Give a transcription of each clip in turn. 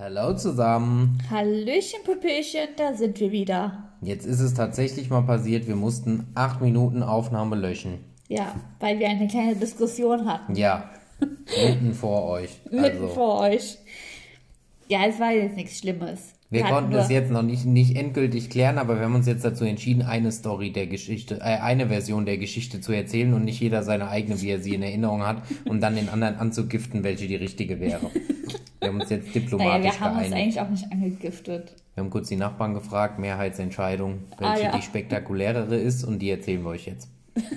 Hallo zusammen. Hallöchen, Pupillchen, da sind wir wieder. Jetzt ist es tatsächlich mal passiert, wir mussten acht Minuten Aufnahme löschen. Ja, weil wir eine kleine Diskussion hatten. Ja, mitten vor euch. Mitten Also, vor euch. Ja, es war jetzt nichts Schlimmes. Wir hatten konnten das jetzt noch nicht, nicht endgültig klären, aber wir haben uns jetzt dazu entschieden, eine Story der Geschichte, äh, eine Version der Geschichte zu erzählen und nicht jeder seine eigene, wie er sie in Erinnerung hat, um dann den anderen anzugiften, welche die richtige wäre. Wir haben uns jetzt Naja, diplomatisch wir haben uns geeinigt. eigentlich auch nicht angegiftet. Wir haben kurz die Nachbarn gefragt, Mehrheitsentscheidung, welche Ah, ja. die spektakulärere ist und die erzählen wir euch jetzt.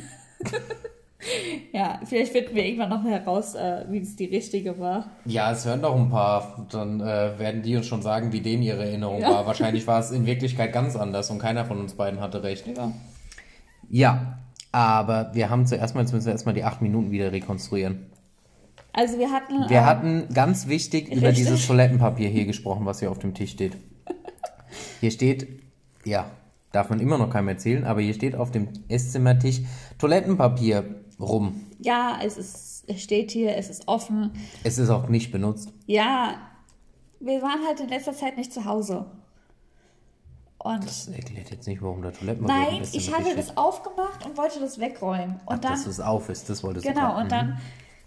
Ja, vielleicht finden wir irgendwann noch heraus, äh, wie es die richtige war. Ja, es hören doch ein paar. Dann äh, werden die uns schon sagen, wie denen ihre Erinnerung Ja. war. Wahrscheinlich war es in Wirklichkeit ganz anders und keiner von uns beiden hatte recht. Ja. Ja, aber wir haben zuerst mal, jetzt müssen wir erstmal die acht Minuten wieder rekonstruieren. Also wir hatten. Wir ähm, hatten ganz wichtig über richtig. dieses Toilettenpapier hier gesprochen, was hier auf dem Tisch steht. Hier steht, ja, darf man immer noch keinem erzählen, aber hier steht auf dem Esszimmertisch Toilettenpapier rum. Ja, es ist, es steht hier, es ist offen. Es ist auch nicht benutzt. Ja, wir waren halt in letzter Zeit nicht zu Hause. Und Das erklärt jetzt nicht, warum da Toilettenpapier nein, ich hatte das aufgemacht und wollte das wegräumen. Und Ach, dann, dass es auf ist, das wolltest du genau, und dann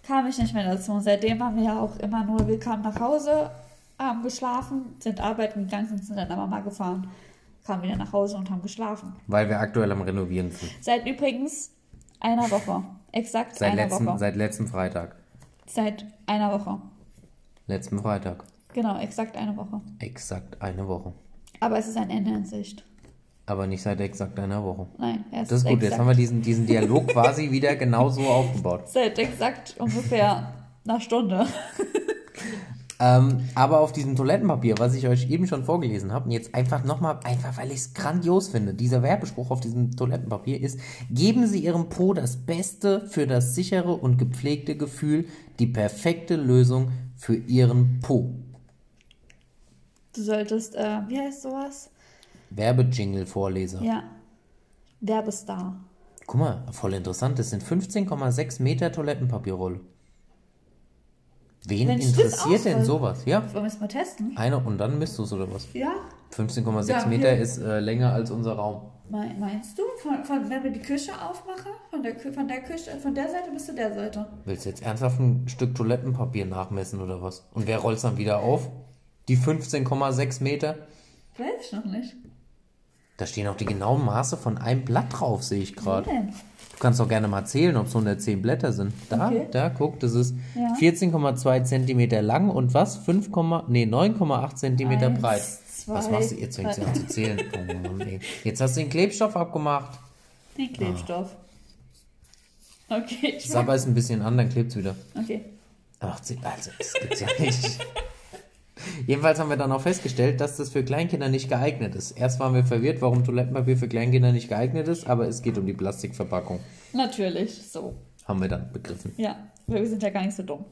kam ich nicht mehr dazu. Und seitdem waren wir ja auch immer nur, wir kamen nach Hause, haben geschlafen, sind arbeiten gegangen, sind zu deiner Mama gefahren, kamen wieder nach Hause und haben geschlafen. Weil wir aktuell am Renovieren sind. Seit übrigens einer Woche. Exakt Seit, einer letzten, Woche. seit letzten Freitag. Seit einer Woche. Letzten Freitag. Genau, exakt eine Woche. Exakt eine Woche. Aber es ist ein Ende in Sicht. Aber nicht seit exakt einer Woche. Nein, erst Das ist gut, jetzt exakt. haben wir diesen, diesen Dialog quasi wieder genauso aufgebaut. Seit exakt ungefähr einer Stunde. Ähm, aber auf diesem Toilettenpapier, was ich euch eben schon vorgelesen habe, und jetzt einfach nochmal, einfach weil ich es grandios finde, dieser Werbespruch auf diesem Toilettenpapier ist, geben Sie Ihrem Po das Beste für das sichere und gepflegte Gefühl, die perfekte Lösung für Ihren Po. Du solltest, äh, wie heißt sowas? Werbejingle-Vorleser. Ja. Werbestar. Guck mal, voll interessant, das sind 15,6 Meter Toilettenpapierrolle. Wen das interessiert denn sowas? Ja, Wollen wir es mal testen? eine und dann misst du es oder was? Ja. 15,6 Ja, Meter ist äh, länger als unser Raum. Me- Meinst du? Von, von, wenn wir die Küche aufmachen? Von der, von der Küche, von der Seite bis zu der Seite. Willst du jetzt ernsthaft ein Stück Toilettenpapier nachmessen oder was? Und wer rollt es dann wieder auf? Die 15,6 Meter? Weiß ich noch nicht. Da stehen auch die genauen Maße von einem Blatt drauf, sehe ich gerade. Wo denn? Du kannst doch gerne mal zählen, ob es 110 Blätter sind. Da, Okay. da, guck, das ist Ja. 14,2 Zentimeter lang und was? 5, nee, 9,8 Zentimeter Eins, breit. zwei, was machst du? Jetzt fängst du an zu zählen. Jetzt hast du den Klebstoff abgemacht. Den Klebstoff. Okay, ich mach, Sabber ist ein bisschen an, dann klebt's wieder. okay. Ach, also, das gibt's ja nicht. Jedenfalls haben wir dann auch festgestellt, dass das für Kleinkinder nicht geeignet ist. Erst waren wir verwirrt, warum Toilettenpapier für Kleinkinder nicht geeignet ist, aber es geht um die Plastikverpackung. Natürlich, so. Haben wir dann begriffen. Ja, weil wir sind ja gar nicht so dumm.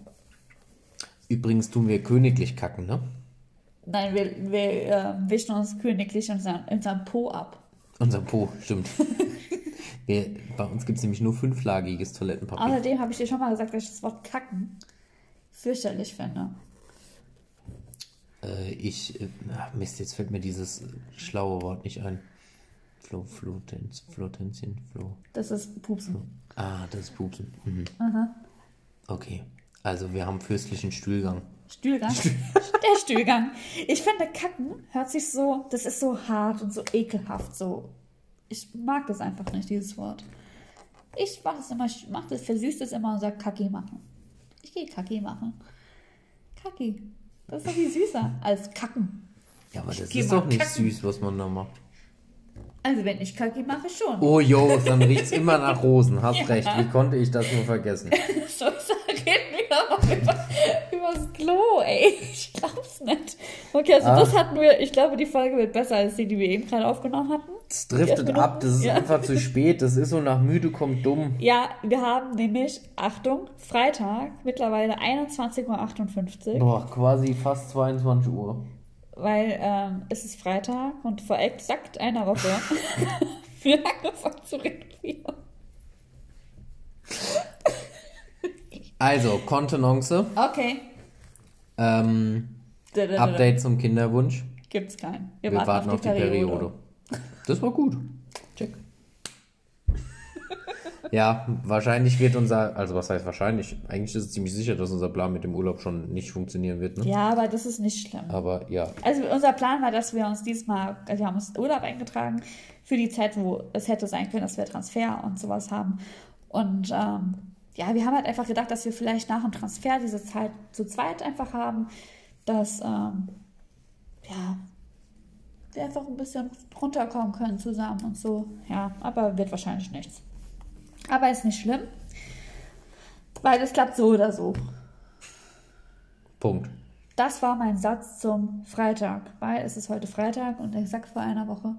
Übrigens tun wir königlich kacken, ne? Nein, wir, wir äh, wischen uns königlich unseren, unseren Po ab. Unser Po, stimmt. wir, bei uns gibt es nämlich nur fünflagiges Toilettenpapier. Außerdem habe ich dir schon mal gesagt, dass ich das Wort kacken fürchterlich finde. Äh, ich, äh, Mist, jetzt fällt mir dieses schlaue Wort nicht ein. Flo, Flotenz, Flotenzien, Flo. Das ist Pupsen. Ah, das ist Pupsen. Mhm. Okay, also wir haben fürstlichen Stühlgang. Stühlgang. Der Stühlgang. Ich finde, Kacken hört sich so, das ist so hart und so ekelhaft. So. Ich mag das einfach nicht, dieses Wort. Ich mach das immer, ich mach das, versüßt es immer und sag Kacki machen. Ich gehe Kacki machen. Kacki. Das ist doch viel süßer als Kacken. Ja, aber das ist doch nicht kacken. süß, was man da macht. Also wenn ich Kacki mache, schon. Oh jo, dann riecht's immer nach Rosen. Hast Ja. recht. Wie konnte ich das nur vergessen? Scheiße, reden wir übers Klo, ey. Ich glaub's nicht. Okay, also das Ah. hatten wir, ich glaube, die Folge wird besser als die, die wir eben gerade aufgenommen hatten. Es driftet ab. Das ist Ja. einfach zu spät. Das ist so nach müde kommt dumm. Ja, wir haben nämlich, Achtung, Freitag, mittlerweile 21.58 Uhr, Boah, quasi fast 22 Uhr. weil ähm, es ist Freitag und vor exakt einer Woche wir angefangen zu renovieren. Also, Kontenance. Okay. Ähm, Update zum Kinderwunsch. Gibt's keinen. Wir warten auf die Periode. Das war gut. Check. Ja, wahrscheinlich wird unser, also was heißt wahrscheinlich? Eigentlich ist es ziemlich sicher, dass unser Plan mit dem Urlaub schon nicht funktionieren wird, ne? Ja, aber das ist nicht schlimm. Aber ja, Also unser Plan war, dass wir uns diesmal, also wir haben uns Urlaub eingetragen für die Zeit, wo es hätte sein können, dass wir Transfer und sowas haben. Und ähm, ja, wir haben halt einfach gedacht, dass wir vielleicht nach dem Transfer diese Zeit zu zweit einfach haben, dass ähm, ja, wir einfach ein bisschen runterkommen können zusammen und so. Ja, aber wird wahrscheinlich nichts. Aber ist nicht schlimm, weil es klappt so oder so. Punkt. Das war mein Satz zum Freitag, weil es ist heute Freitag und exakt vor einer Woche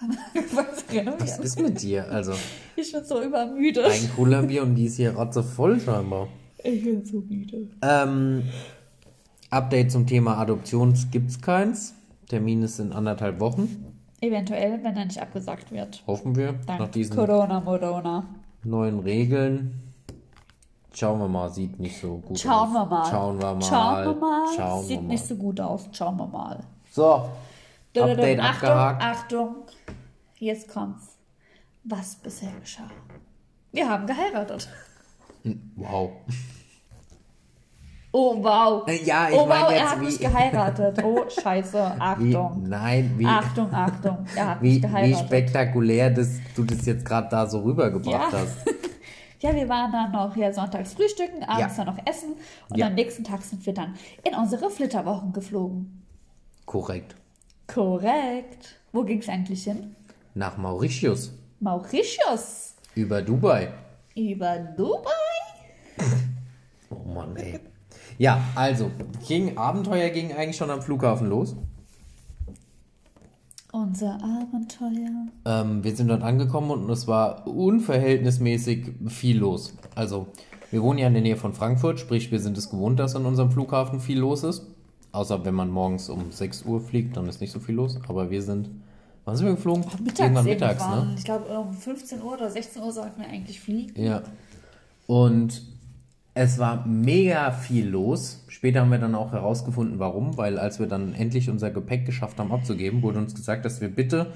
haben wir angefangen zu Was ist mit dir? Also, Ich bin so übermüde. ein cooler Bier und die ist hier rotzevoll scheinbar. Ich bin so müde. Ähm, Update zum Thema Adoption gibt's keins. Termin ist in anderthalb Wochen. Eventuell, wenn er nicht abgesagt wird. Hoffen wir. Nach Dank diesen Corona, Modona. neuen Regeln. Schauen wir mal, sieht nicht so gut Schauen aus. wir mal. Schauen wir mal. Schauen wir mal. Schauen Sieht wir mal. nicht so gut aus. Schauen wir mal. So, Update Achtung, abgehakt. Achtung. Jetzt kommt's. Was bisher geschah. Wir haben geheiratet. Wow. Oh wow. Ja, ich oh wow, meine er jetzt hat wie- mich geheiratet. Oh scheiße. Wie, Achtung. nein, wie, Achtung, Achtung. Er hat wie, mich wie geheiratet. spektakulär dass du das jetzt gerade da so rübergebracht Ja. hast. Ja, wir waren dann noch hier sonntags frühstücken, abends Ja. dann noch essen und Ja. am nächsten Tag sind wir dann in unsere Flitterwochen geflogen. Korrekt. Korrekt. Wo ging's eigentlich hin? Nach Mauritius. Mauritius. Über Dubai. Über Dubai. Oh Mann, ey. Ja, also, ging, Abenteuer ging eigentlich schon am Flughafen los. Unser Abenteuer. Ähm, wir sind dort angekommen und es war unverhältnismäßig viel los. Also, wir wohnen ja in der Nähe von Frankfurt, sprich, wir sind es gewohnt, dass an unserem Flughafen viel los ist. Außer wenn man morgens um 6 Uhr fliegt, dann ist nicht so viel los. Aber wir sind, wann sind wir geflogen? Mittags Irgendwann mittags, ne? Ich glaube, um 15 Uhr oder 16 Uhr sollten wir eigentlich fliegen. Ja. Und es war mega viel los. Später haben wir dann auch herausgefunden, warum, weil als wir dann endlich unser Gepäck geschafft haben abzugeben, wurde uns gesagt, dass wir bitte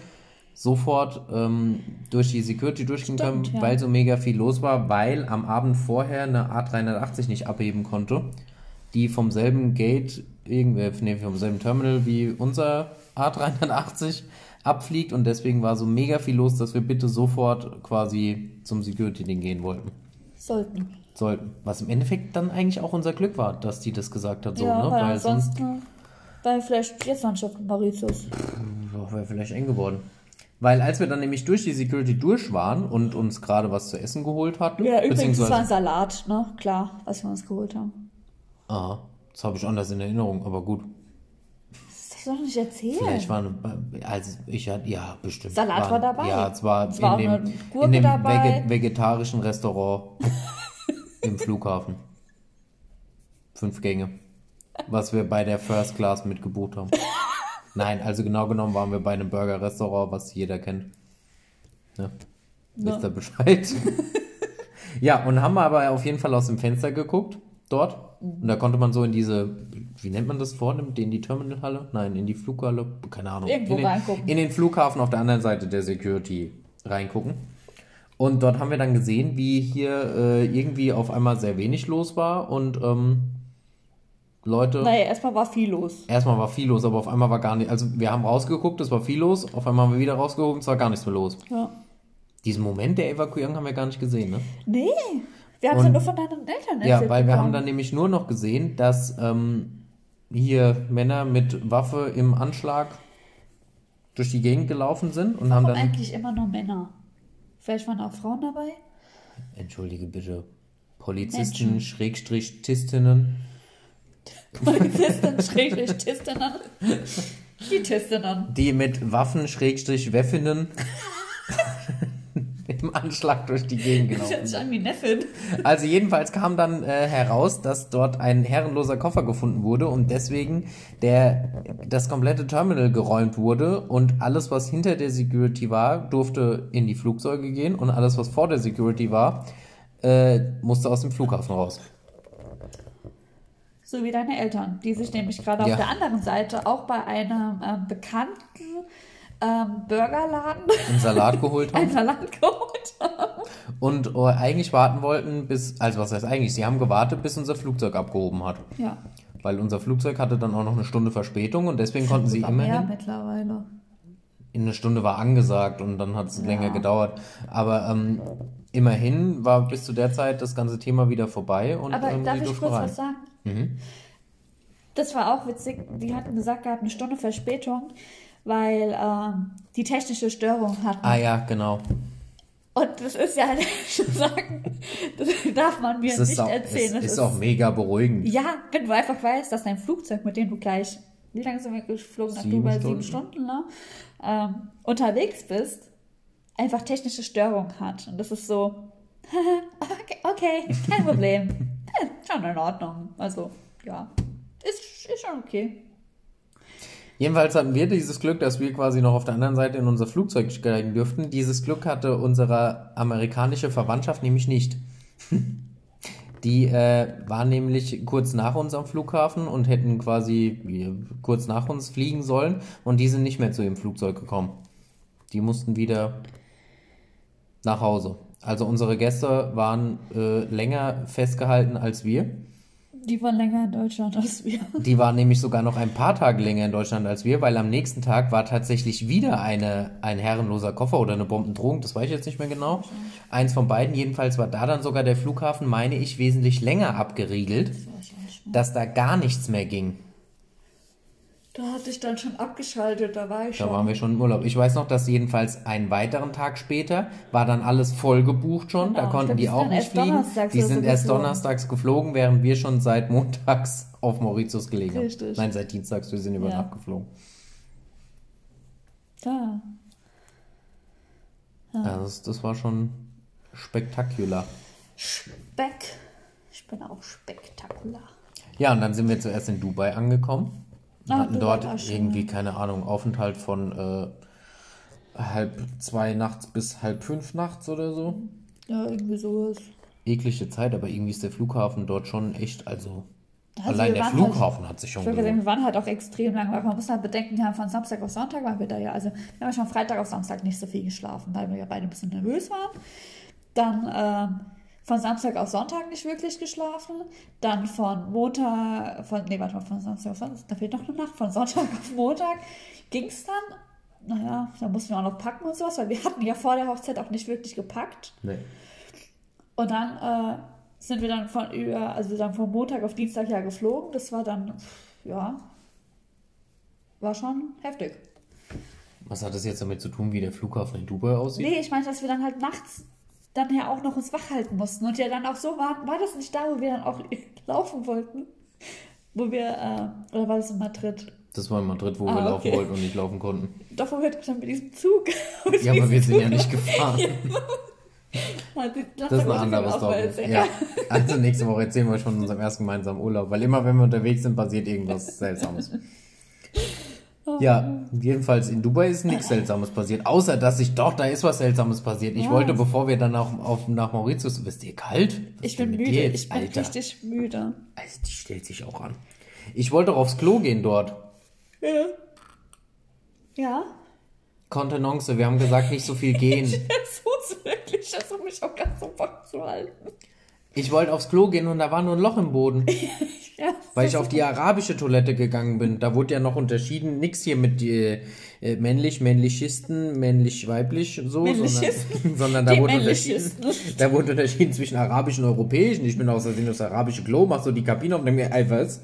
sofort ähm, durch die Security durchgehen können, ja. weil so mega viel los war, weil am Abend vorher eine A380 nicht abheben konnte, die vom selben Gate, irgendwie, nee, vom selben Terminal wie unser A380 abfliegt und deswegen war so mega viel los, dass wir bitte sofort quasi zum Security-Ding gehen wollten. Sollten. Sollten. Was im Endeffekt dann eigentlich auch unser Glück war, dass die das gesagt hat, so, ja, ne? weil, Weil sonst ansonsten wäre vielleicht jetzt auf Mauritius. wäre vielleicht eng geworden. Weil als wir dann nämlich durch die Security durch waren und uns gerade was zu essen geholt hatten, Ja, übrigens, es war ein Salat, ne? Klar, was wir uns geholt haben. ah, das habe ich anders in Erinnerung, aber gut. Du doch nicht erzählt. Vielleicht war eine, also ich hatte, ja, bestimmt. Salat war dabei. Ja, es war, Es war in dem, in dem. Vege vegetarischen Restaurant im Flughafen. Fünf Gänge. Was wir bei der First Class mitgebucht haben. Nein, also genau genommen waren wir bei einem Burger-Restaurant, was jeder kennt. Ne? Wisst ihr Bescheid? ja, und haben aber auf jeden Fall aus dem Fenster geguckt, dort. Und da konnte man so in diese, wie nennt man das vorne, in die Terminalhalle? Nein, in die Flughalle, keine Ahnung. Irgendwo in den, reingucken. In den Flughafen auf der anderen Seite der Security reingucken. Und dort haben wir dann gesehen, wie hier äh, irgendwie auf einmal sehr wenig los war und ähm, Leute. Naja, erstmal war viel los. Erstmal war viel los, aber auf einmal war gar nicht. Also wir haben rausgeguckt, es war viel los. Auf einmal haben wir wieder rausgeguckt, es war gar nichts mehr los. Ja. Diesen Moment der Evakuierung haben wir gar nicht gesehen, ne? Nee, wir haben es ja nur von deinen Eltern erzählt. Ja, weil wir haben bekommen. dann nämlich nur noch gesehen, dass ähm, hier Männer mit Waffe im Anschlag durch die Gegend gelaufen sind und haben Warum dann. eigentlich immer nur Männer? Vielleicht waren auch Frauen dabei? Entschuldige bitte. Polizisten. Schrägstrich, Tistinnen. Polizisten, Schrägstrich, Tistinnen. Die Tistinnen. die mit Waffen, Schrägstrich, Weffinnen im Anschlag durch die Gegend Das gelaufen hört sich sind. an wie Neffin. Also jedenfalls kam dann äh, heraus, dass dort ein herrenloser Koffer gefunden wurde und deswegen der, das komplette Terminal geräumt wurde und alles, was hinter der Security war, durfte in die Flugzeuge gehen und alles, was vor der Security war, äh, musste aus dem Flughafen raus. So wie deine Eltern, die sich nämlich gerade auf Ja. der anderen Seite auch bei einem ähm, bekannten ähm, Burgerladen einen Salat geholt ein haben Salat geholt haben. und äh, eigentlich warten wollten, bis, also was heißt eigentlich, sie haben gewartet, bis unser Flugzeug abgehoben hat. Ja, Weil unser Flugzeug hatte dann auch noch eine Stunde Verspätung und deswegen konnten sie immerhin. mittlerweile. In eine Stunde war angesagt und dann hat es Ja. länger gedauert. Aber ähm, immerhin war bis zu der Zeit das ganze Thema wieder vorbei und Aber ähm, darf ich kurz rein. was sagen? Mhm. Das war auch witzig. Die hatten gesagt gehabt, eine Stunde Verspätung, weil ähm, die technische Störung hatten. Ah ja, genau. Und das ist ja, sagen, das darf man mir nicht auch, erzählen. es Das ist auch mega beruhigend. Ja, wenn du einfach weißt, dass dein Flugzeug, mit dem du gleich, wie lange sind wir geflogen nach Sieben Dubai? Stunden. Sieben Stunden, ne? Ähm, unterwegs bist, einfach technische Störung hat. Und das ist so, okay, okay, kein Problem. Ja, schon in Ordnung. Also, ja, ist, ist schon okay. Jedenfalls hatten wir dieses Glück, dass wir quasi noch auf der anderen Seite in unser Flugzeug steigen dürften. Dieses Glück hatte unsere amerikanische Verwandtschaft nämlich nicht. Die äh, war nämlich kurz nach uns am Flughafen und hätten quasi kurz nach uns fliegen sollen und die sind nicht mehr zu ihrem Flugzeug gekommen. Die mussten wieder nach Hause. Also unsere Gäste waren äh, länger festgehalten als wir. Die waren länger in Deutschland als wir. Die war nämlich sogar noch ein paar Tage länger in Deutschland als wir, weil am nächsten Tag war tatsächlich wieder eine, ein herrenloser Koffer oder eine Bombendrohung, das weiß ich jetzt nicht mehr genau. Eins von beiden, jedenfalls war da dann sogar der Flughafen, meine ich, wesentlich länger abgeriegelt, dass da gar nichts mehr ging. Da hatte ich dann schon abgeschaltet, da war ich Da schon. waren wir schon im Urlaub. Ich weiß noch, dass jedenfalls einen weiteren Tag später war dann alles voll gebucht schon. da Genau, konnten stimmt, die auch nicht fliegen. Die sind so erst geflogen. donnerstags geflogen, während wir schon seit montags auf Mauritius gelegen haben. Richtig. Nein, seit dienstags, wir sind über Ja. Nacht geflogen. Da. Ja, das, das war schon spektakulär. Speck. Ich bin auch spektakulär. Ja, und dann sind wir zuerst in Dubai angekommen. Ah, hatten dort irgendwie, keine Ahnung, Aufenthalt von äh, halb zwei nachts bis halb fünf nachts oder so. Ja, irgendwie sowas. Eklige Zeit, aber irgendwie ist der Flughafen dort schon echt, also, Also allein der Flughafen hat sich schon Ich würde sagen, gelohnt. wir waren halt auch extrem lang, weil man muss halt bedenken, wir haben von Samstag auf Sonntag waren wir da ja. Also wir haben schon Freitag auf Samstag nicht so viel geschlafen, weil wir ja beide ein bisschen nervös waren. Dann ähm, von Samstag auf Sonntag nicht wirklich geschlafen. Dann von Montag, von, nee, warte mal, von Samstag auf Sonntag, da fehlt noch eine Nacht. Von Sonntag auf Montag ging es dann. Naja, da mussten wir auch noch packen und sowas, weil wir hatten ja vor der Hochzeit auch nicht wirklich gepackt. Nee. Und dann äh, sind wir dann von über, also dann von Montag auf Dienstag ja geflogen. Das war dann, ja, war schon heftig. Was hat das jetzt damit zu tun, wie der Flughafen in Dubai aussieht? Nee, ich meine, dass wir dann halt nachts dann ja auch noch uns wach halten mussten. Und ja dann auch so waren, war das nicht da, wo wir dann auch laufen wollten? Wo wir, äh, oder war das in Madrid? Das war in Madrid, wo Ah, wir laufen okay. wollten und nicht laufen konnten. Doch, wo wir dann mit diesem Zug. mit Ja, aber wir sind ja Zug- nicht gefahren. Das ist ein anderes erzählen. Ja. Also nächste Woche erzählen wir euch von unserem ersten gemeinsamen Urlaub, weil immer wenn wir unterwegs sind, passiert irgendwas Seltsames. Ja, jedenfalls in Dubai ist nichts Seltsames passiert, außer dass ich doch, da ist was Seltsames passiert. Ich Ja. wollte, bevor wir dann auf, auf, nach Mauritius, wisst ihr kalt? Was Ich bin müde, jetzt, ich bin Alter? richtig müde. Also, die stellt sich auch an. Ich wollte doch aufs Klo gehen dort. Ja. Ja? Kontenance, wir haben gesagt, nicht so viel gehen. Es muss wirklich, das um mich auch ganz so wach zu halten. Ich wollte aufs Klo gehen und da war nur ein Loch im Boden. Ja, Weil ich auf die arabische Toilette gegangen bin. Da wurde ja noch unterschieden, nix hier mit äh, äh, männlich, männlichisten, männlich, weiblich so, sondern, sondern da wurde unterschieden. Da wurde unterschieden zwischen arabischen und europäischen. Ich bin aus Versehen aufs arabische Klo, mach so die Kabine auf und denke mir, ey, was?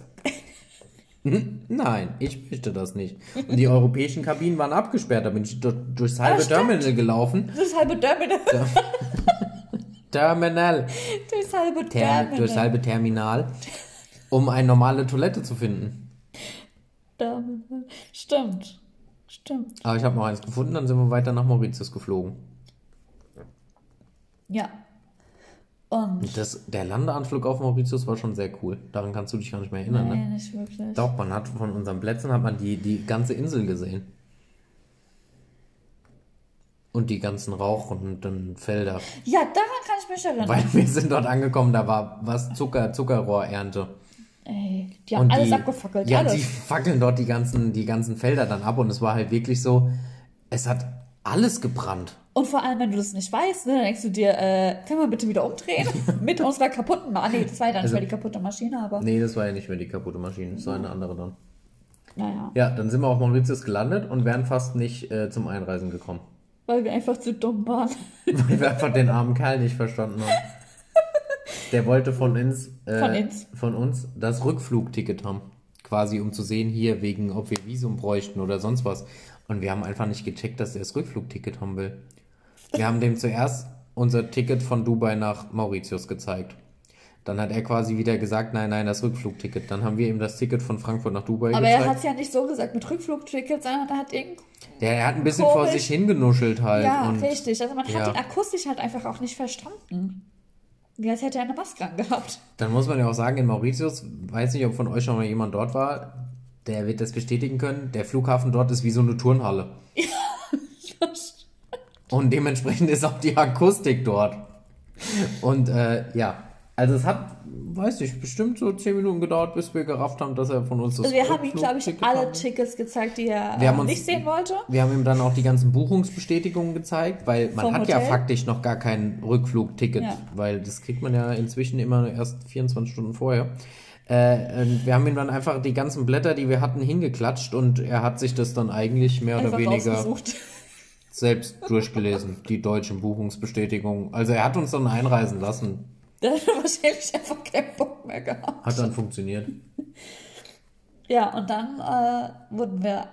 Hm? Nein, ich möchte das nicht. Und die europäischen Kabinen waren abgesperrt. Da bin ich durch, durchs halbe stimmt. Terminal gelaufen. Das ist halbe Terminal. Terminal. Halbe Ter Terminal. durchs halbe Terminal. Um eine normale Toilette zu finden. Stimmt. Stimmt. Aber ich habe noch eins gefunden, dann sind wir weiter nach Mauritius geflogen. Ja. Und. Das, der Landeanflug auf Mauritius war schon sehr cool. Daran kannst du dich gar nicht mehr erinnern, Nee, ne? nicht wirklich. Doch, man hat von unseren Plätzen hat man die, die ganze Insel gesehen. Und die ganzen rauchenden Felder. Ja, daran kann ich mich erinnern. Weil wir sind dort angekommen, da war was Zucker, Zuckerrohrernte. Ey, die haben Und alles die, abgefackelt. Ja, alles. die fackeln dort die ganzen, die ganzen Felder dann ab und es war halt wirklich so, es hat alles gebrannt. Und vor allem, wenn du das nicht weißt, ne, dann denkst du dir, äh, können wir bitte wieder umdrehen? Mit unserer kaputten Maschine. Nee, das war ja dann Also- nicht mehr die kaputte Maschine, aber Nee, das war ja nicht mehr die kaputte Maschine, das war eine andere dann. naja. Ja, dann sind wir auf Mauritius gelandet und wären fast nicht äh, zum Einreisen gekommen. Weil wir einfach zu dumm waren. Weil wir einfach den armen Kerl nicht verstanden haben. Der wollte von uns, äh, Von uns. von uns das Rückflugticket haben. Quasi, um zu sehen, hier, wegen, ob wir Visum bräuchten oder sonst was. Und wir haben einfach nicht gecheckt, dass er das Rückflugticket haben will. Wir haben dem zuerst unser Ticket von Dubai nach Mauritius gezeigt. Dann hat er quasi wieder gesagt, nein, nein, das Rückflugticket. Dann haben wir ihm das Ticket von Frankfurt nach Dubai Aber er gezeigt. hat es ja nicht so gesagt mit Rückflugtickets, sondern er hat irgend. Der, er hat ein bisschen vor Komisch. sich hingenuschelt halt. Ja, und richtig. Also man ja. hat ihn akustisch halt einfach auch nicht verstanden. Wie als hätte er eine Maske angehabt. Dann muss man ja auch sagen, in Mauritius, weiß nicht, ob von euch schon mal jemand dort war, der wird das bestätigen können, der Flughafen dort ist wie so eine Turnhalle. Und dementsprechend ist auch die Akustik dort. Und äh, ja, also es hat, weiß ich, bestimmt so 10 Minuten gedauert, bis wir gerafft haben, dass er von uns das Also wir haben ihm, glaube ich, alle haben. Tickets gezeigt, die er äh, uns- nicht sehen wollte. Wir haben ihm dann auch die ganzen Buchungsbestätigungen gezeigt, weil man Vom hat ja Hotel? faktisch noch gar kein Rückflugticket, Ja. weil das kriegt man ja inzwischen immer erst 24 Stunden vorher. Äh, und wir haben ihm dann einfach die ganzen Blätter, die wir hatten, hingeklatscht und er hat sich das dann eigentlich mehr oder Einfach weniger rausgesucht. selbst durchgelesen, die deutschen Buchungsbestätigungen. Also er hat uns dann einreisen lassen, Der hat wahrscheinlich einfach keinen Bock mehr gehabt. hat dann funktioniert. Ja, und dann äh, wurden wir.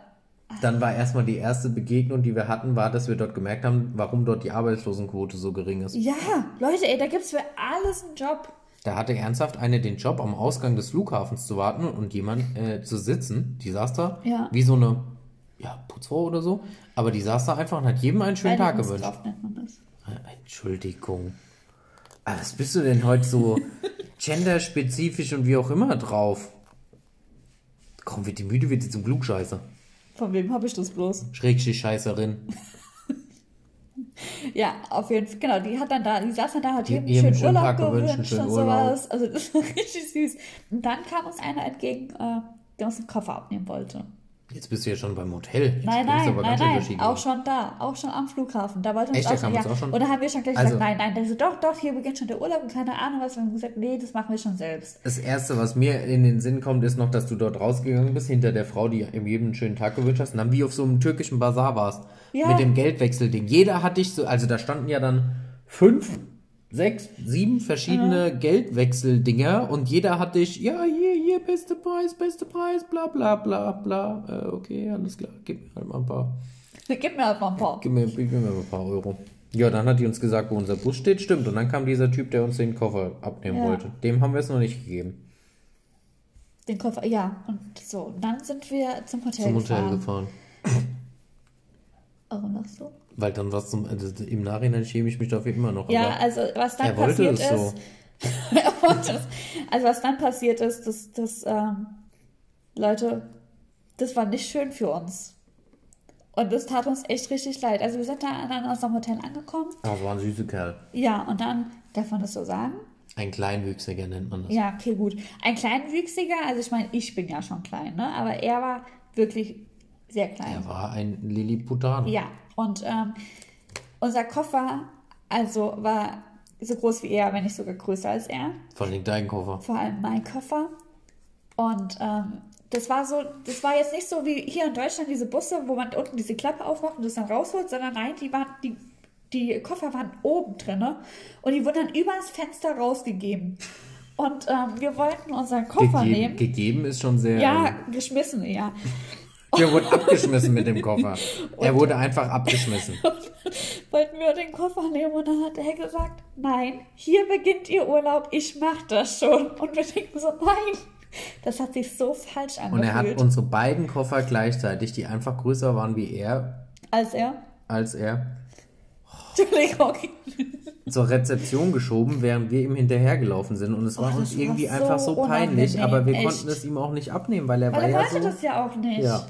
Dann war erstmal die erste Begegnung, die wir hatten, war, dass wir dort gemerkt haben, warum dort die Arbeitslosenquote so gering ist. Ja, Leute, ey, da gibt's für alles einen Job. Da hatte ernsthaft eine den Job am Ausgang des Flughafens zu warten und jemand äh, zu sitzen. Die saß da Ja. wie so eine ja, Putzfrau oder so. Aber die saß da einfach und hat jedem einen schönen Tag gewünscht. Nennt man das. Entschuldigung. Ah, Was bist du denn heute so genderspezifisch und wie auch immer drauf? Komm, wird die müde, wird sie zum Klugscheißer. Von wem habe ich das bloß? Schrägstrich Scheißerin. Ja, auf jeden Fall. Genau, die hat dann da, die saß dann da, hat Die- jedem schönen schönen Urlaub gewünscht, gewünscht und Urlaub. sowas. Also das war richtig süß. Und dann kam uns einer entgegen, äh, der uns einen Koffer abnehmen wollte. Jetzt bist du ja schon beim Hotel. Jetzt Nein, nein, aber nein, ganz nein, unterschiedlich. auch schon da, auch schon am Flughafen. Da wollte uns Echt, auch schon, kam ja. uns auch schon? Und da haben wir schon gleich Also- gesagt, nein, nein, der so, doch, doch, hier beginnt schon der Urlaub und keine Ahnung was. Wir haben gesagt, nee, das machen wir schon selbst. Das erste, was mir in den Sinn kommt, ist noch, dass du dort rausgegangen bist, hinter der Frau, die ihm jedem einen schönen Tag gewünscht hast, und dann wie auf so einem türkischen Bazar warst. Ja. Mit dem Geldwechselding. Jeder hat dich so, also da standen ja dann fünf, sechs, sieben verschiedene Geldwechseldinger und jeder hat dich, ja, hier, hier, beste Preis, beste Preis, bla, bla, bla, bla. Äh, okay, alles klar, gib mir halt mal ein paar, Gib mir halt mal ein paar. gib mir, gib mir mal ein paar Euro. Ja, dann hat die uns gesagt, wo unser Bus steht, stimmt. Und dann kam dieser Typ, der uns den Koffer abnehmen Ja. wollte. Dem haben wir es noch nicht gegeben. Den Koffer, ja. Und so, und dann sind wir zum Hotel Zum Hotel gefahren. gefahren. Warum das so? Weil dann was zum, also im Nachhinein schäme ich mich dafür immer noch. Ja, also was dann er passiert es ist, so. es. Also was dann passiert ist, dass, dass ähm, Leute, das war nicht schön für uns. Und das tat uns echt richtig leid. Also wir sind da an unserem Hotel angekommen. Aber es war ein süßer Kerl. Ja, und dann, darf man das so sagen? Ein Kleinwüchsiger nennt man das. Ja, okay, gut. Ein kleinwüchsiger, also ich meine, ich bin ja schon klein, ne? Aber er war wirklich sehr klein. Er war ein Lilliputaner. Ja, und ähm, unser Koffer, also war so groß wie er, wenn nicht sogar größer als er. Vor allem dein Koffer. Vor allem mein Koffer. Und ähm, das war so, das war jetzt nicht so wie hier in Deutschland diese Busse, wo man unten diese Klappe aufmacht und das dann rausholt, sondern nein, die waren, die, die Koffer waren oben drin und die wurden dann übers Fenster rausgegeben. Und ähm, wir wollten unseren Koffer Gegeben, nehmen. gegeben ist schon sehr. Ja, geschmissen, ja. Der wurde abgeschmissen mit dem Koffer. Er wurde einfach abgeschmissen. wollten wir den Koffer nehmen und dann hat er gesagt, nein, hier beginnt ihr Urlaub, ich mach das schon. Und wir denken so, nein, das hat sich so falsch Und angefühlt. er hat unsere beiden Koffer gleichzeitig, die einfach größer waren wie er, als er, als er, Entschuldigung, zur Rezeption geschoben, während wir ihm hinterhergelaufen sind. Und es war Oh, uns das war irgendwie so einfach so peinlich, aber wir unangenehm, konnten echt. es ihm auch nicht abnehmen, weil er weil war er ja wollte so. das ja auch nicht. Ja.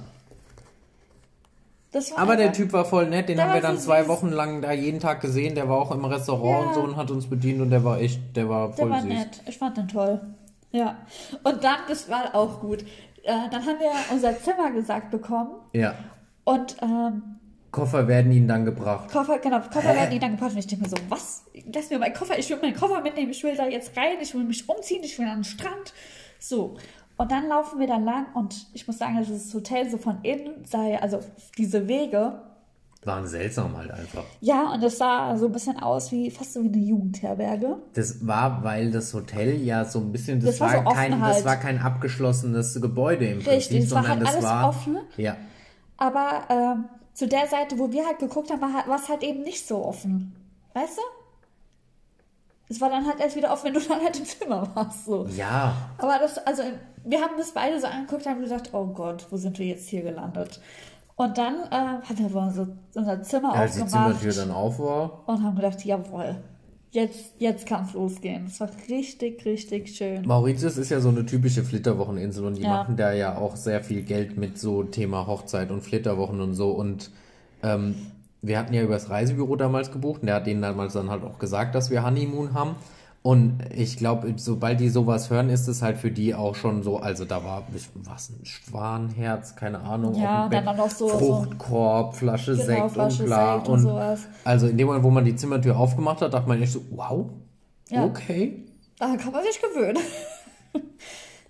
Aber der Typ war voll nett, den Der haben wir dann zwei. Wochen lang da jeden Tag gesehen. Der war auch im Restaurant Ja. und so und hat uns bedient und der war echt, der war der voll war süß. nett. Ich fand den toll. Ja. Und dann, das war auch gut. Äh, dann haben wir unser Zimmer gesagt bekommen. Ja. Und ähm, Koffer werden ihnen dann gebracht. Koffer, genau, Koffer werden die dann gebracht. Und ich denke mir so, was? Lass mir meinen Koffer, ich will meinen Koffer mitnehmen, ich will da jetzt rein, ich will mich umziehen, ich will an den Strand. So. Und dann laufen wir da lang und ich muss sagen, dass das Hotel so von innen sei, also diese Wege, Waren seltsam halt einfach. ja, und das sah so ein bisschen aus wie, fast so wie eine Jugendherberge. Das war, weil das Hotel ja so ein bisschen, das, Das war war, so kein, halt. das war kein abgeschlossenes Gebäude im Richtig, Prinzip, war sondern halt das alles war offen. Ja, Aber ähm, zu der Seite, wo wir halt geguckt haben, war es halt eben nicht so offen. Weißt du? Es war dann halt erst wieder offen, wenn du dann halt im Zimmer warst. So. ja, Aber das, also, wir haben das beide so angeguckt und haben gesagt, oh Gott, wo sind wir jetzt hier gelandet? Und dann äh, haben wir so unser Zimmer als die aufgemacht Zimmertür dann auf war. und haben gedacht, jawohl, jetzt, jetzt kann es losgehen. Es war richtig, richtig schön. Mauritius ist ja so eine typische Flitterwocheninsel und die Ja. machen da ja auch sehr viel Geld mit so Thema Hochzeit und Flitterwochen und so. Und ähm, wir hatten ja über das Reisebüro damals gebucht und der hat denen damals dann halt auch gesagt, dass wir Honeymoon haben. Und ich glaube, sobald die sowas hören, ist es halt für die auch schon so, also da war was ein Schwanherz, keine Ahnung, Ja, dann Bett, auch noch so- Fruchtkorb, Flasche Genau, Sekt Flasche und bla. Sekt und und sowas. also in dem Moment, wo man die Zimmertür aufgemacht hat, dachte man echt so, wow, Ja. okay. Daran kann man sich gewöhnen.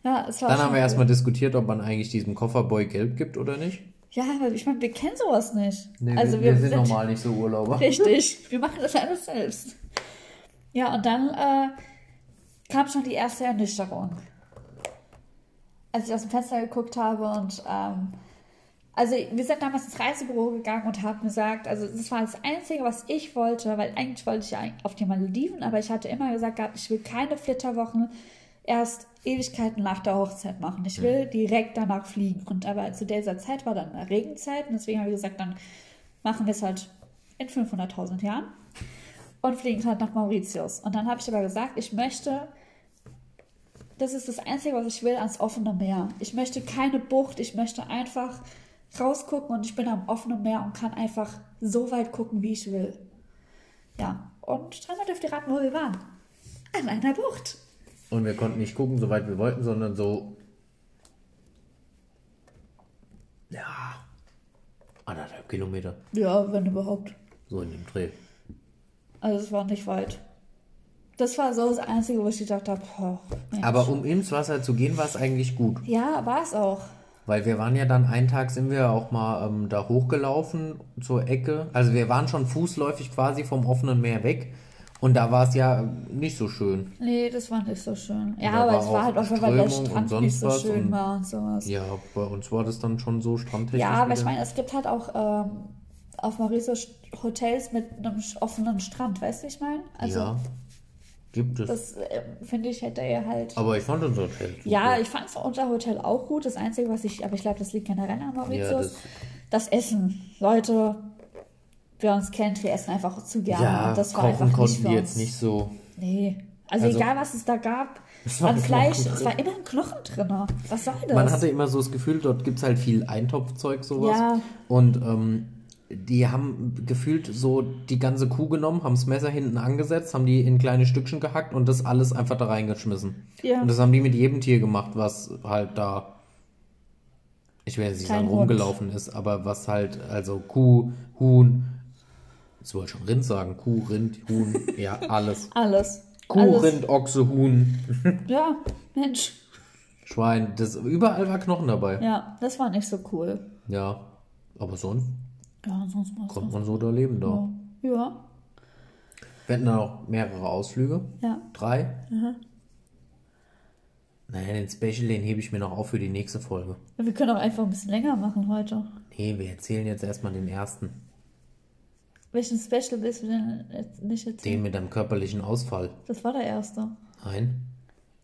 ja, es war Dann haben wir cool. erstmal diskutiert, ob man eigentlich diesem Kofferboy Geld gibt oder nicht. Ja, aber ich meine, wir kennen sowas nicht. Nee, also wir, wir sind normal nicht so Urlauber. Richtig, wir machen das alles selbst. Ja, und dann äh, kam schon die erste Ernüchterung. Als ich aus dem Fenster geguckt habe und ähm, also wir sind damals ins Reisebüro gegangen und haben gesagt, also das war das Einzige, was ich wollte, weil eigentlich wollte ich ja auf die Malediven, aber ich hatte immer gesagt gehabt, ich will keine Flitterwochen erst Ewigkeiten nach der Hochzeit machen. Ich will direkt danach fliegen. Und aber zu dieser Zeit war dann eine Regenzeit und deswegen habe ich gesagt, dann machen wir es halt in 500.000 Jahren und fliegen halt nach Mauritius. Und dann habe ich aber gesagt, ich möchte, das ist das Einzige, was ich will, ans offene Meer. Ich möchte keine Bucht, ich möchte einfach rausgucken und ich bin am offenen Meer und kann einfach so weit gucken, wie ich will. Ja, und dreimal dürft ihr raten, wo wir waren. An einer Bucht. Und wir konnten nicht gucken, soweit wir wollten, sondern so. Ja. Anderthalb Kilometer. Ja, wenn überhaupt. So in dem Dreh. Also es war nicht weit. Das war so das Einzige, wo ich gedacht habe, oh, Mensch. Aber um ins Wasser zu gehen, war es eigentlich gut. Ja, war es auch. Weil wir waren ja dann, einen Tag sind wir auch mal ähm, da hochgelaufen zur Ecke. Also wir waren schon fußläufig quasi vom offenen Meer weg. Und da war es ja nicht so schön. Nee, das war nicht so schön. Ja, aber war es war halt auch, weil der Strand nicht so schön und- war und sowas. Ja, bei uns war das dann schon so strandtechnisch. Ja, aber ich wieder. meine, es gibt halt auch ähm, auf Mauritius Hotels mit einem offenen Strand, weißt du, ich meine? Also, ja, gibt es. das äh, finde ich, hätte er halt. aber ich fand unser Hotel super. Ja, ich fand unser Hotel auch gut. Das Einzige, was ich, aber ich glaube, das liegt generell an Mauritius. Ja, das- das, Essen. Leute, wer uns kennt, wir essen einfach zu gerne. ja das war kochen einfach konnten uns. jetzt nicht so. Nee. Also, Also- egal, was es da gab, Es war an Fleisch, es war immer ein Knochen drin. Was soll das? Man hatte immer so das Gefühl, dort gibt es halt viel Eintopfzeug, sowas. Ja. Und ähm, die haben gefühlt so die ganze Kuh genommen, haben das Messer hinten angesetzt, haben die in kleine Stückchen gehackt und das alles einfach da reingeschmissen. Ja. Und das haben die mit jedem Tier gemacht, was halt da, ich will jetzt nicht Kein sagen, Hund. rumgelaufen ist, aber was halt, also Kuh, Huhn, jetzt wollte ich schon Rind sagen, Kuh, Rind, Huhn, ja, alles. Alles. Kuh, Alles. Rind, Ochse, Huhn, Ja, Mensch. Schwein, das, überall war Knochen dabei. Ja, das war nicht so cool. Ja, aber sonst Ja, sonst war es kommt man so da leben da. so. Ja, Wir hatten dann auch mehrere Ausflüge. ja. Drei. Naja, den Special, den hebe ich mir noch auf für die nächste Folge. Wir können auch einfach ein bisschen länger machen heute. Nee, wir erzählen jetzt erstmal den ersten. Welchen Special willst du denn jetzt nicht erzählen? Den mit dem körperlichen Ausfall. Das war der erste. Nein.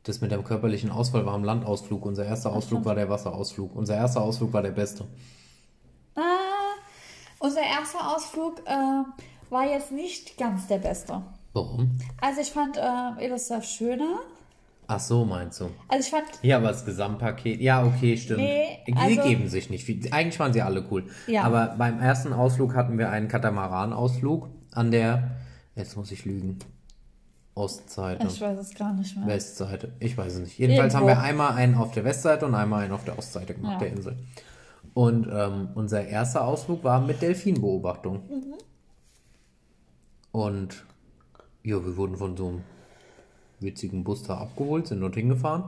Das mit dem körperlichen Ausfall war am Landausflug. Unser erster Ausflug war der Wasserausflug. Unser erster Ausflug war der beste. Unser erster Ausflug äh, war jetzt nicht ganz der beste. Warum? Also ich fand äh, Edelsdorf schöner. Ach so, meinst du? Also ich fand, Ja, aber das Gesamtpaket. Ja, okay, stimmt. Nee, die also- geben sich nicht viel. Eigentlich waren sie alle cool. Ja. Aber beim ersten Ausflug hatten wir einen Katamaran-Ausflug an der. Jetzt muss ich lügen. Ostseite? Ich weiß es gar nicht mehr. Westseite. Ich weiß es nicht. Jedenfalls Irgendwo. haben wir einmal einen auf der Westseite und einmal einen auf der Ostseite gemacht, Ja. der Insel. Und ähm, unser erster Ausflug war mit Delfinbeobachtung. Mhm. Und ja, wir wurden von so einem witzigen Bus da abgeholt, sind dort hingefahren.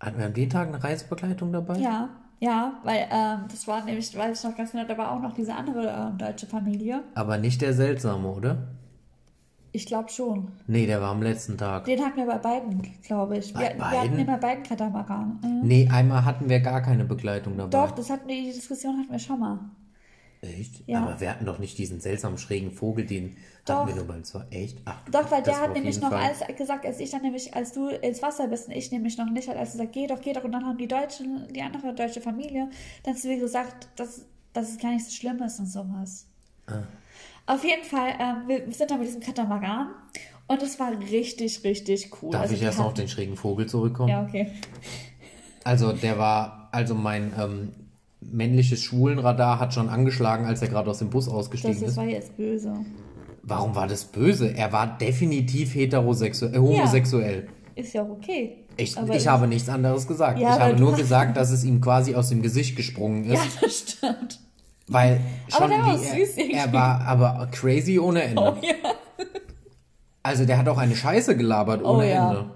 Hatten wir an dem Tag eine Reisebegleitung dabei? Ja, ja, weil ähm, das war nämlich, weiß ich noch ganz genau, da war auch noch diese andere ähm, deutsche Familie. Aber nicht der seltsame, oder? Ich glaube schon. Nee, der war am letzten Tag. Den hatten wir bei beiden, glaube ich. Bei wir, wir hatten beiden? immer beiden Katamaran. Mhm. Nee, einmal hatten wir gar keine Begleitung dabei. Doch, das hatten wir, die Diskussion hatten wir schon mal. Echt? Ja. Aber wir hatten doch nicht diesen seltsamen schrägen Vogel, den Doch. hatten wir nur beim zwei. Echt? Ach, Doch, weil der hat nämlich noch Fall- als gesagt, als ich dann nämlich, als du ins Wasser bist und ich nämlich noch nicht, hat als gesagt, geh doch, geh doch, und dann haben die Deutschen, die andere deutsche Familie, dann zu mir gesagt, dass, dass es gar nicht so schlimm ist und sowas. Ah. Auf jeden Fall, ähm, wir sind dann mit diesem Katamaran und es war richtig, richtig cool. Darf Also ich erst noch auf den schrägen Vogel zurückkommen? Ja, okay. Also der war, also mein ähm, männliches Schwulenradar hat schon angeschlagen, als er gerade aus dem Bus Das, ausgestiegen das ist. war jetzt böse. Warum war das böse? Er war definitiv heterosexuell, äh, homosexuell. Ist ja auch okay. Ich, ich habe nichts anderes gesagt. Ja, ich habe nur gesagt, dass es ihm quasi aus dem Gesicht gesprungen ist. Ja, das stimmt. Weil Aber schon der war süß er, er war aber crazy ohne Ende. Oh ja. Also der hat auch eine Scheiße gelabert ohne Oh ja. Ende.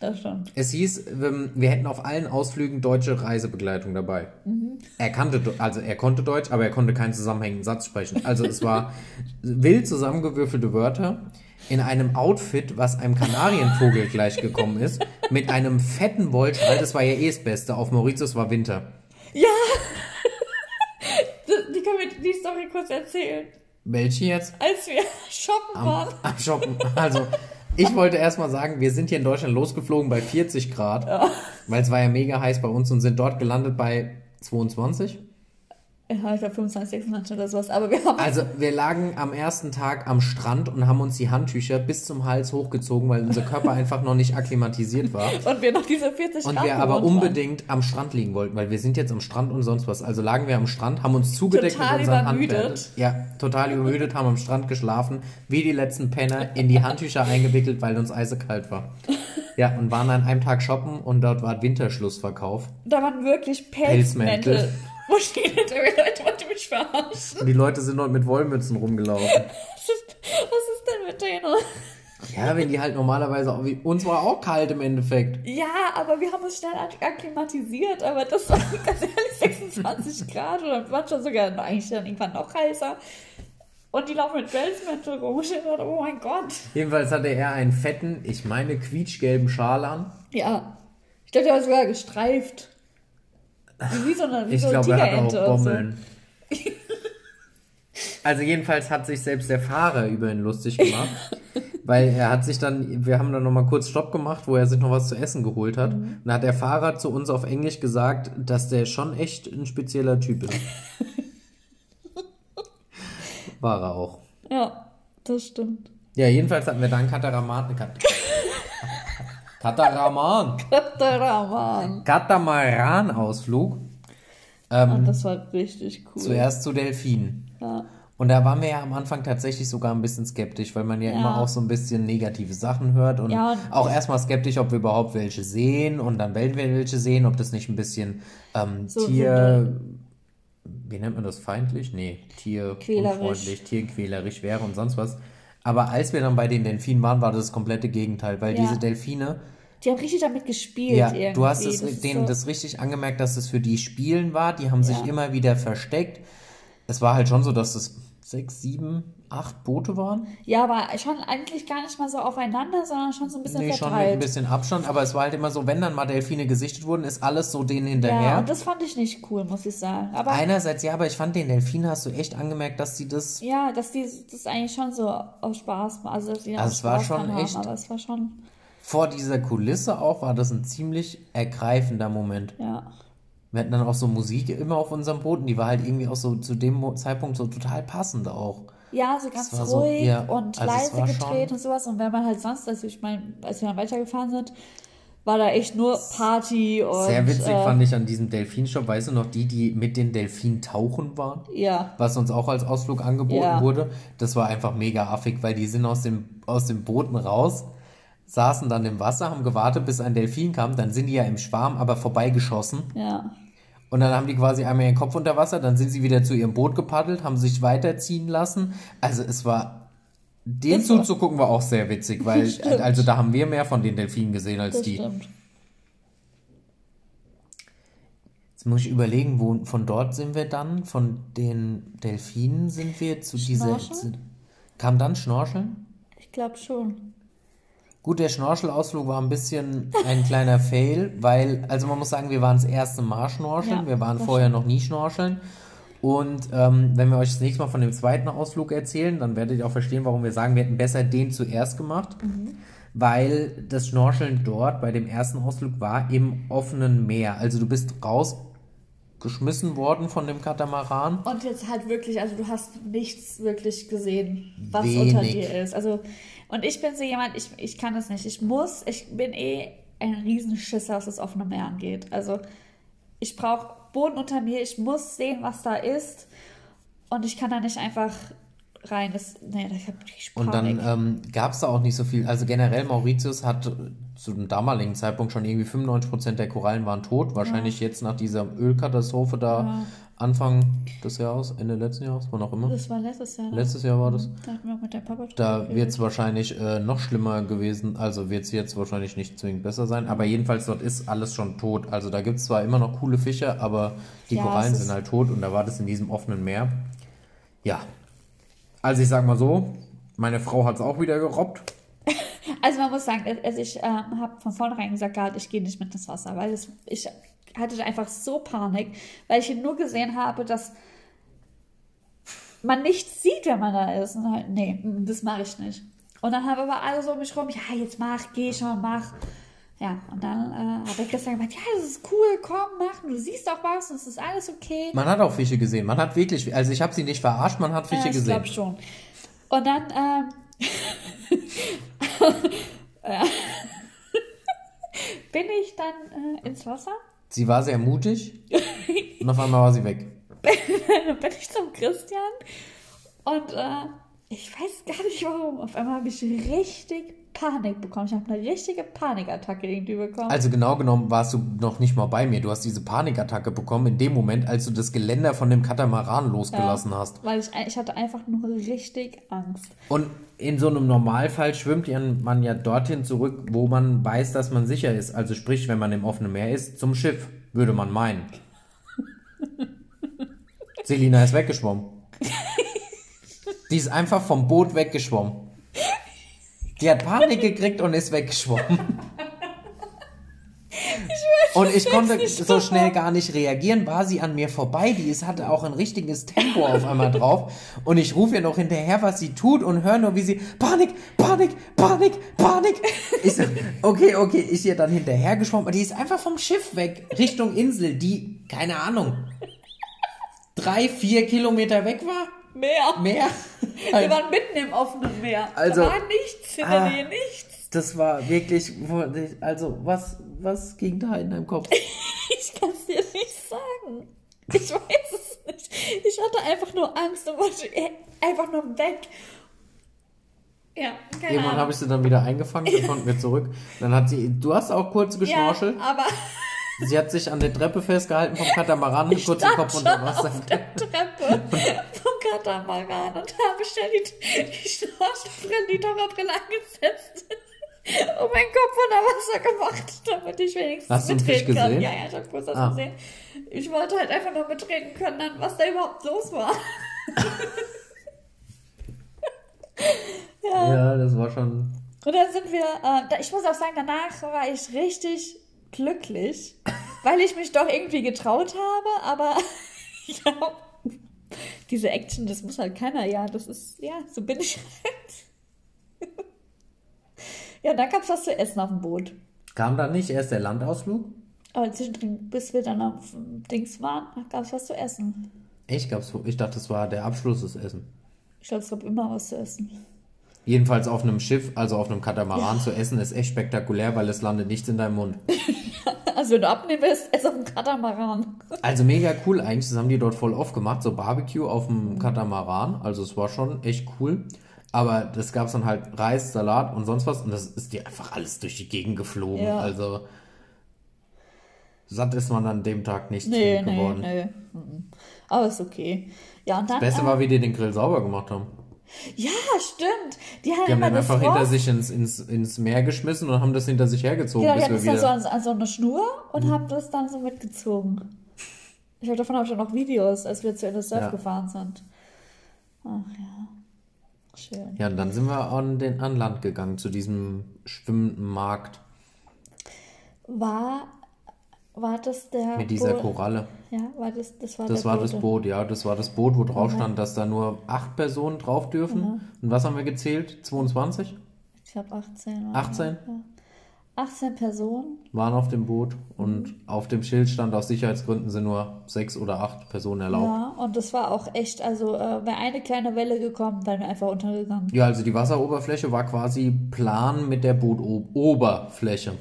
Das stimmt. Es hieß, ähm, wir hätten auf allen Ausflügen deutsche Reisebegleitung dabei. Mhm. Er kannte, also er konnte Deutsch, aber er konnte keinen zusammenhängenden Satz sprechen. Also es war wild zusammengewürfelte Wörter in einem Outfit, was einem Kanarienvogel gleichgekommen ist, mit einem fetten Wollschal. Das war ja eh das Beste. Auf Mauritius war Winter. Ja! Die die können wir die Story kurz erzählen. Welche jetzt? Als wir shoppen Am, waren. am Shoppen. Also, ich wollte erstmal sagen, wir sind hier in Deutschland losgeflogen bei 40 Grad, weil es war ja mega heiß bei uns und sind dort gelandet bei 22. Ja, ich glaube 25, 26 oder sowas. Aber wir haben. Also, wir lagen am ersten Tag am Strand und haben uns die Handtücher bis zum Hals hochgezogen, weil unser Körper einfach noch nicht akklimatisiert war. und wir noch diese 40 Und Grad wir aber gewohnt waren. unbedingt am Strand liegen wollten, weil wir sind jetzt am Strand und sonst was. Also lagen wir am Strand, haben uns zugedeckt Total mit unseren übermüdet. Handbällen. Ja, total übermüdet, haben am Strand geschlafen, wie die letzten Penner, in die Handtücher eingewickelt, weil uns eisekalt war. Ja, und waren an einem Tag shoppen und dort war Winterschlussverkauf. Da waren wirklich Pelzmäntel. Pelzmäntel. Wo steht die Leute, wollt ihr mich verarschen? Und die Leute sind dort mit Wollmützen rumgelaufen. Was ist, was ist denn mit denen? Ja, wenn die halt normalerweise auch, wie, uns war auch kalt im Endeffekt. Ja, aber wir haben uns schnell ak- akklimatisiert, aber das war ganz ehrlich 26 Grad oder manchmal sogar eigentlich dann irgendwann noch heißer. Und die laufen mit Pelzmäntel rum. Und dachte, oh mein Gott. Jedenfalls hatte er einen fetten, ich meine quietschgelben Schal an. Ja. Ich glaube, der war sogar gestreift. Wie so eine, wie Ich so eine glaube, er Tigerente auch so. Bommeln. Also jedenfalls hat sich selbst der Fahrer über ihn lustig gemacht, weil er hat sich dann, wir haben dann nochmal kurz Stopp gemacht, wo er sich noch was zu essen geholt hat. Mhm. Und dann hat der Fahrer zu uns auf Englisch gesagt, dass der schon echt ein spezieller Typ ist. War er auch. Ja, das stimmt. Ja, jedenfalls hatten wir dann Kataraman. Kat Kataraman. Katamaran. Katamaran-Ausflug. Und das war richtig cool. Zuerst zu Delfinen. Ja. Und da waren wir ja am Anfang tatsächlich sogar ein bisschen skeptisch, weil man ja, Ja. immer auch so ein bisschen negative Sachen hört und, Ja, auch erstmal skeptisch, ob wir überhaupt welche sehen und dann werden wir welche sehen, ob das nicht ein bisschen ähm, So Tier, wie nennt man das, feindlich? Nee, Quälerisch. tierunfreundlich, tierquälerisch wäre und sonst was. Aber als wir dann bei den Delfinen waren, war das das komplette Gegenteil, weil Ja. diese Delfine, Die haben richtig damit gespielt ja, irgendwie. du hast es, Das denen so- das richtig angemerkt, dass es für die Spielen war. Die haben sich Ja. immer wieder versteckt. Es war halt schon so, dass es sechs, sieben, acht Boote waren. Ja, aber schon eigentlich gar nicht mal so aufeinander, sondern schon so ein bisschen Nee, schon mit verteilt. ein bisschen Abstand, aber es war halt immer so, wenn dann mal Delfine gesichtet wurden, ist alles so denen ja, hinterher. und das fand ich nicht cool, muss ich sagen. Aber Einerseits ja, aber ich fand den Delfinen hast du echt angemerkt, dass sie das. ja, dass die das eigentlich schon so aus Spaß, also dass die Also es war schon haben, echt- aber es war schon, Vor dieser Kulisse auch war das ein ziemlich ergreifender Moment. ja. Wir hatten dann auch so Musik immer auf unserem Boot und die war halt irgendwie auch so zu dem Zeitpunkt so total passend auch. Ja, so ganz war so- ruhig ja, und also leise gedreht schon- und sowas. Und wenn man halt sonst, also ich meine, als wir dann weitergefahren sind, war da echt nur Party und. Sehr witzig äh, fand ich an diesem Delfinshop, weißt du noch, die, die mit den Delfinen tauchen waren? Ja. Was uns auch als Ausflug angeboten Ja. wurde. Das war einfach mega affig, weil die sind aus dem, aus dem Booten raus, saßen dann im Wasser, haben gewartet, bis ein Delfin kam, dann sind die ja im Schwarm, aber vorbeigeschossen. Ja. Und dann haben die quasi einmal ihren Kopf unter Wasser, dann sind sie wieder zu ihrem Boot gepaddelt, haben sich weiterziehen lassen. Also es war, dem Das zuzugucken war auch sehr witzig, weil, Stimmt. also da haben wir mehr von den Delfinen gesehen als Das die. stimmt. Jetzt muss ich überlegen, wo, von dort sind wir dann, von den Delfinen sind wir zu dieser, kam dann Schnorcheln? Ich glaube schon. Gut, der Schnorchelausflug war ein bisschen ein kleiner Fail, weil, also man muss sagen, wir waren das erste Mal schnorcheln, Ja, wir waren vorher noch nie schnorcheln. Und ähm, wenn wir euch das nächste Mal von dem zweiten Ausflug erzählen, dann werdet ihr auch verstehen, warum wir sagen, wir hätten besser den zuerst gemacht. Weil das Schnorcheln dort bei dem ersten Ausflug war im offenen Meer. Also du bist rausgeschmissen worden von dem Katamaran. Und jetzt halt wirklich, also du hast nichts wirklich gesehen, was Wenig. unter dir ist. Also, und ich bin so jemand, ich, ich kann das nicht. Ich muss, ich bin eh ein Riesenschisser, was das offene Meer angeht. Also, ich brauche Boden unter mir, ich muss sehen, was da ist. Und ich kann da nicht einfach rein. Das, nee, ich hab richtig Und dann ähm, gab es da auch nicht so viel. Also generell Mauritius hat zu dem damaligen Zeitpunkt schon irgendwie 95% der Korallen waren tot. Wahrscheinlich jetzt nach dieser Ölkatastrophe da Ja. Anfang des Jahres, Ende letzten Jahres, wann auch immer. das war letztes Jahr. ne? Letztes Jahr war das. Da hatten wir auch mit deinem Papa Da wird es wahrscheinlich äh, noch schlimmer gewesen. Also wird es jetzt wahrscheinlich nicht zwingend besser sein. Aber jedenfalls dort ist alles schon tot. Also da gibt es zwar immer noch coole Fische, aber die Ja, Korallen sind halt tot und da war das in diesem offenen Meer. Ja. Also ich sag mal so, meine Frau hat es auch wieder gerobbt. Also man muss sagen, also ich ähm, habe von vornherein gesagt, gehabt, ich gehe nicht mit ins Wasser, weil es, ich hatte einfach so Panik, weil ich nur gesehen habe, dass man nichts sieht, wenn man da ist. Und halt, nee, das mache ich nicht. Und dann haben aber alle so um mich rum, ja, jetzt mach, geh schon, mach. Ja, und dann äh, habe ich gestern gesagt, ja, das ist cool, komm, mach, du siehst auch was, und es ist alles okay. Man hat auch Fische gesehen. Man hat wirklich, also ich habe sie nicht verarscht, man hat Fische Ja, ich gesehen. glaube schon. Und dann, ähm, bin ich dann äh, ins Wasser. Sie war sehr mutig und auf einmal war sie weg. Dann bin ich zum Christian und äh, ich weiß gar nicht warum. Auf einmal habe ich richtig Panik bekommen. Ich habe eine richtige Panikattacke irgendwie bekommen. Also genau genommen warst du noch nicht mal bei mir. Du hast diese Panikattacke bekommen in dem Moment, als du das Geländer von dem Katamaran losgelassen hast. Weil ich, ich hatte einfach nur richtig Angst. Und in so einem Normalfall schwimmt ja- man ja dorthin zurück, wo man weiß, dass man sicher ist. Also sprich, wenn man im offenen Meer ist, zum Schiff, würde man meinen. Selina ist weggeschwommen. Die ist einfach vom Boot weggeschwommen. Die hat Panik gekriegt und ist weggeschwommen. Und ich konnte so schnell gar nicht reagieren, war sie an mir vorbei. Die ist, hatte auch ein richtiges Tempo auf einmal drauf. Und ich rufe ihr noch hinterher, was sie tut und höre nur, wie sie Panik, Panik, Panik, Panik. Ich so, okay, okay, ist ihr dann hinterher geschwommen. Und die ist einfach vom Schiff weg, Richtung Insel, die, keine Ahnung, drei, vier Kilometer weg war. Mehr. Mehr. Wir waren mitten im offenen Meer. Also- da war nichts in Ah. der Nähe, nichts. Das war wirklich, also was, was ging da in deinem Kopf? Ich kann es dir nicht sagen. Ich weiß es nicht. Ich hatte einfach nur Angst und wollte einfach nur weg. Ja, keine Irgendwann habe ich sie dann wieder eingefangen, dann konnten wir zurück. Dann hat sie, du hast auch kurz geschnorchelt. Ja, aber Sie hat sich an der Treppe festgehalten vom Katamaran und kurz den Kopf unter Wasser. auf der Treppe vom Katamaran und habe schnell die, die Schnorchelbrille, die Taucherbrille angesetzt und meinen Kopf unter Wasser gemacht, damit ich wenigstens Hast mitreden kann. Ja, ja, ich habe kurz das Ah. gesehen. Ich wollte halt einfach nur mitreden können, dann, was da überhaupt los war. Ja, das war schon. Und dann sind wir, äh, ich muss auch sagen, danach war ich richtig glücklich, weil ich mich doch irgendwie getraut habe, aber ja, diese Action, das muss halt keiner, ja, das ist, ja, so bin ich halt. ja, dann gab es was zu essen auf dem Boot. Kam da nicht erst der Landausflug? Aber zwischendrin, bis wir dann auf dem Dings waren, gab es was zu essen. Ich, gab's, ich dachte, das war der Abschluss des Essen. Ich glaube, es gab immer was zu essen. Jedenfalls auf einem Schiff, also auf einem Katamaran zu essen, ist echt spektakulär, weil es landet nichts in deinem Mund. Also wenn du abnehmen willst, ess auf dem Katamaran. Also mega cool eigentlich, das haben die dort voll oft gemacht, so Barbecue auf dem Katamaran. Also es war schon echt cool. Aber das gab es dann halt Reis, Salat und sonst was und das ist dir einfach alles durch die Gegend geflogen. Ja. Also satt ist man an dem Tag nicht Nee, nee, geworden. nee. Mhm. Aber ist okay. Ja, und dann. Beste äh, war, wie die den Grill sauber gemacht haben. Ja, stimmt. Die haben Die haben einfach hinter Rost- sich ins, ins, ins Meer geschmissen und haben das hinter sich hergezogen, Genau, die hatten wieder. so an, an so eine Schnur und Mhm. haben das dann so mitgezogen. Ich glaube, davon habe ich auch noch Videos, als wir zu Inner Surf Ja. gefahren sind. Ach ja. Schön. Ja, und dann sind wir an, den, an Land gegangen, zu diesem schwimmenden Markt War, war das der. mit dieser Bo- Koralle. Ja, war das, das war Das war das Bote. Boot, ja. Das war das Boot, wo drauf stand, dass da nur acht Personen drauf dürfen. Mhm. Und was haben wir gezählt? 22? Ich glaube 18. waren 18? wir, Ja. 18 Personen. Waren auf dem Boot und Mhm. auf dem Schild stand, aus Sicherheitsgründen sind nur sechs oder acht Personen erlaubt. Ja, und das war auch echt, also äh, wäre eine kleine Welle gekommen, wären wir einfach untergegangen. Ja, also die Wasseroberfläche war quasi plan mit der Bootoberfläche.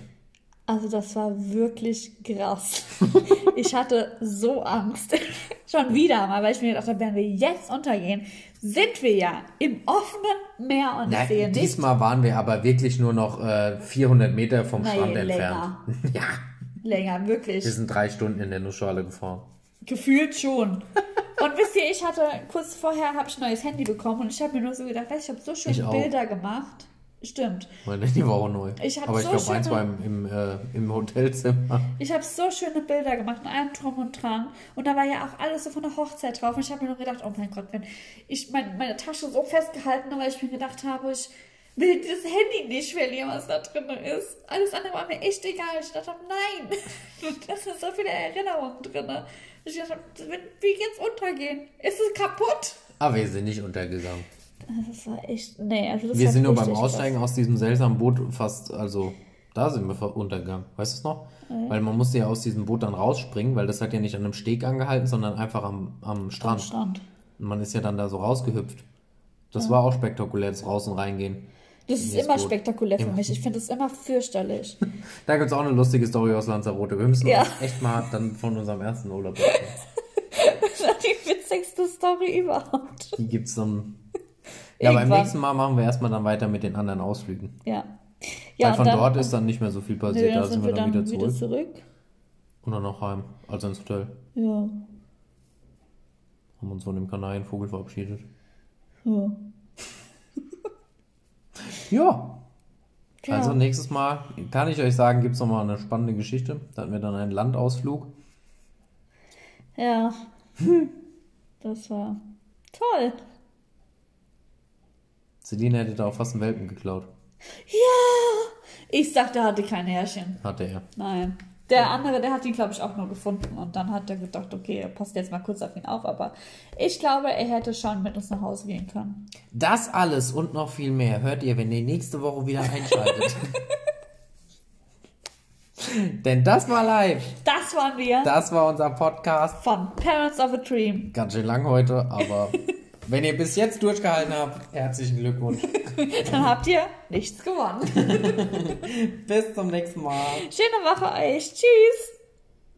Also das war wirklich krass. ich hatte so Angst. Schon wieder mal, weil ich mir gedacht habe, wenn wir jetzt untergehen, sind wir ja im offenen Meer und ich Na, sehe nicht diesmal waren wir aber wirklich nur noch äh, 400 Meter vom Nein, Strand länger. entfernt. ja, länger, wirklich. wir sind drei Stunden in der Nussschale gefahren. Gefühlt schon. Und wisst ihr, ich hatte, kurz vorher habe ich ein neues Handy bekommen und ich habe mir nur so gedacht, weißt, ich habe so Ich schöne. Bilder gemacht. Stimmt. Meine, die war auch neu. Ich aber ich so glaube, eins war im, im, äh, im Hotelzimmer. Ich habe so schöne Bilder gemacht, in allem Drum und Dran. Und da war ja auch alles so von der Hochzeit drauf. Und ich habe mir nur gedacht, oh mein Gott, wenn ich mein, meine Tasche so festgehalten habe, weil ich mir gedacht habe, ich will dieses Handy nicht verlieren, was da drin ist. Alles andere war mir echt egal. Ich dachte, nein, da sind so viele Erinnerungen drin. Ich dachte, wir jetzt untergehen, ist es kaputt. Aber wir sind nicht untergegangen. Das war echt, nee, also das Wir sind nur beim. Aussteigen aus diesem seltsamen Boot fast, also da sind wir untergegangen. Weißt du es noch? Weil man musste ja aus diesem Boot dann rausspringen, weil das hat ja nicht an einem Steg angehalten, sondern einfach am, am Am Strand. Strand. Und man ist ja dann da so rausgehüpft. Das war auch spektakulär, das Raus- und Reingehen. Das ist immer Boot. spektakulär für Immer. mich. Ich finde es immer fürchterlich. Da gibt es auch eine lustige Story aus Lanzarote. Wir müssen Ja. uns echt mal dann von unserem ersten Urlaub. Das war die witzigste Story überhaupt. Die gibt's dann. Ja, beim Irgendwann. nächsten Mal machen wir erstmal dann weiter mit den anderen Ausflügen. Ja. Ja, Weil von dann, dort ist dann nicht mehr so viel passiert. dann da sind wir dann wieder zurück. zurück. Und dann noch heim. Also ins Hotel. Ja. Haben uns von dem Kanarienvogel verabschiedet. ja. Ja. Ja. Also nächstes Mal kann ich euch sagen, gibt's noch mal eine spannende Geschichte. Da hatten wir dann einen Landausflug. Ja. Das war toll. Celine hätte da auch fast einen Welpen geklaut. Ja. Ich sagte, er hatte kein Härchen. Hatte er. Nein. Der andere, der hat ihn, glaube ich, auch nur gefunden. Und dann hat er gedacht, okay, er passt jetzt mal kurz auf ihn auf. Aber ich glaube, er hätte schon mit uns nach Hause gehen können. Das alles und noch viel mehr hört ihr, wenn ihr nächste Woche wieder einschaltet. Denn das war live. Das waren wir Das war unser Podcast. von Parents of a Dream. Ganz schön lang heute, aber wenn ihr bis jetzt durchgehalten habt, herzlichen Glückwunsch. Dann habt ihr nichts gewonnen. Bis zum nächsten Mal. Schöne Woche euch. Tschüss.